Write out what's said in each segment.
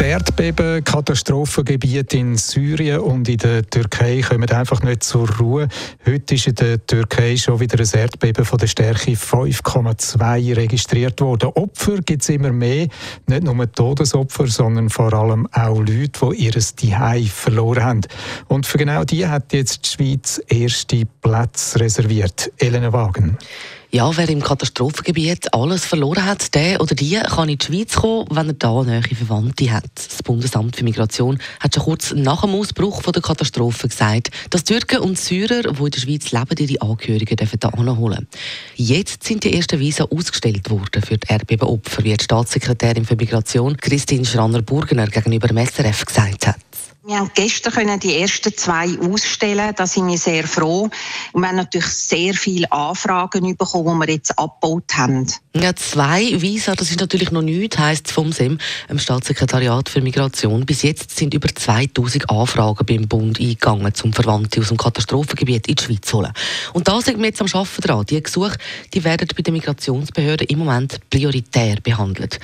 Die Erdbeben-Katastrophengebiete in Syrien und in der Türkei kommen einfach nicht zur Ruhe. Heute ist in der Türkei schon wieder ein Erdbeben von der Stärke 5,2 registriert worden. Opfer gibt es immer mehr. Nicht nur Todesopfer, sondern vor allem auch Leute, die ihr Zuhause verloren haben. Und für genau die hat jetzt die Schweiz erste Plätze reserviert. Elena Wagen. Ja, wer im Katastrophengebiet alles verloren hat, der oder die kann in die Schweiz kommen, wenn er da nähere Verwandte hat. Das Bundesamt für Migration hat schon kurz nach dem Ausbruch von der Katastrophe gesagt, dass Türken und Syrer, die in der Schweiz leben, ihre Angehörigen da holen Jetzt sind die ersten Visa ausgestellt worden für die Erdbebenopfer, wie die Staatssekretärin für Migration Christine Schranner-Burgener gegenüber dem SRF gesagt hat. Wir haben gestern die ersten zwei ausstellen. Da sind wir sehr froh. Und wir haben natürlich sehr viele Anfragen bekommen, die wir jetzt abgebaut haben. Ja, zwei Visa, das ist natürlich noch nichts, heisst vom SEM, dem Staatssekretariat für Migration. Bis jetzt sind über 2000 Anfragen beim Bund eingegangen, um Verwandte aus dem Katastrophengebiet in die Schweiz zu holen. Und da sind wir jetzt am Arbeiten dran. Die Gesuche die werden bei den Migrationsbehörden im Moment prioritär behandelt.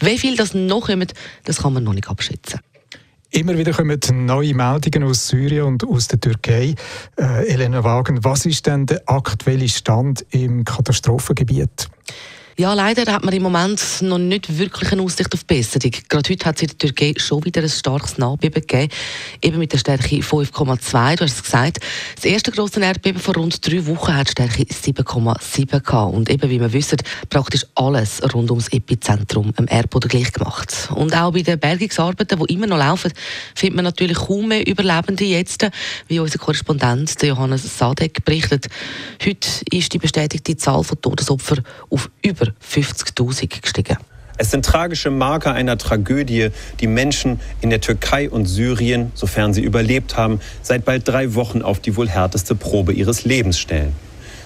Wie viel das noch kommt, das kann man noch nicht abschätzen. Immer wieder kommen neue Meldungen aus Syrien und aus der Türkei. Äh, Elena Wagen, was ist denn der aktuelle Stand im Katastrophengebiet? Ja, leider hat man im Moment noch nicht wirklich eine Aussicht auf Besserung. Gerade heute hat es in der Türkei schon wieder ein starkes Nachbeben gegeben, eben mit der Stärke 5,2. Du hast es gesagt. Das erste grosse Erdbeben vor rund drei Wochen hat Stärke 7,7 gehabt. Und eben, wie wir wissen, praktisch alles rund ums Epizentrum am Erdboden gleich gemacht. Und auch bei den Bergungsarbeiten, die immer noch laufen, findet man natürlich kaum mehr Überlebende jetzt, wie unser Korrespondent Johannes Sadek berichtet. Heute ist die bestätigte Zahl von Todesopfern auf über über 50.000 gestiegen. Es sind tragische Marker einer Tragödie, die Menschen in der Türkei und Syrien, sofern sie überlebt haben, seit bald drei Wochen auf die wohl härteste Probe ihres Lebens stellen.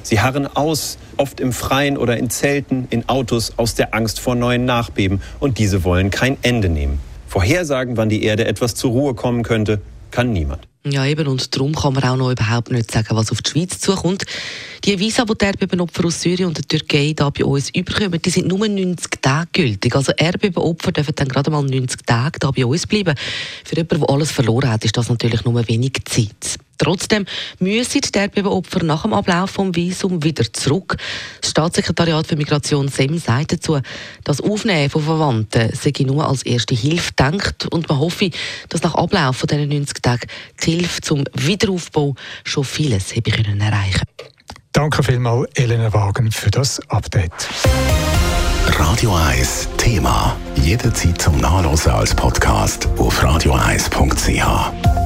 Sie harren aus, oft im Freien oder in Zelten, in Autos, aus der Angst vor neuen Nachbeben. Und diese wollen kein Ende nehmen. Vorhersagen, wann die Erde etwas zur Ruhe kommen könnte, kann niemand. Ja, eben, und darum kann man auch noch überhaupt nicht sagen, was auf die Schweiz zukommt. Die Visa, die die Erdbebenopfer aus Syrien und der Türkei da bei uns überkommen, die sind nur 90 Tage gültig. Also Erdbebenopfer dürfen dann gerade mal 90 Tage da bei uns bleiben. Für jemanden, der alles verloren hat, ist das natürlich nur wenig Zeit. Trotzdem müssen die Erdbebenopfer nach dem Ablauf vom Visum wieder zurück. Das Staatssekretariat für Migration SEM sagt dazu, das Aufnehmen von Verwandten sei nur als erste Hilfe denkt und man hoffe, dass nach Ablauf von diesen 90 Tagen die Hilfe zum Wiederaufbau schon vieles habe können erreichen Danke vielmals, Elena Wagen, für das Update. Radio 1 Thema. Jederzeit zum Nachlesen als Podcast auf radio1.ch.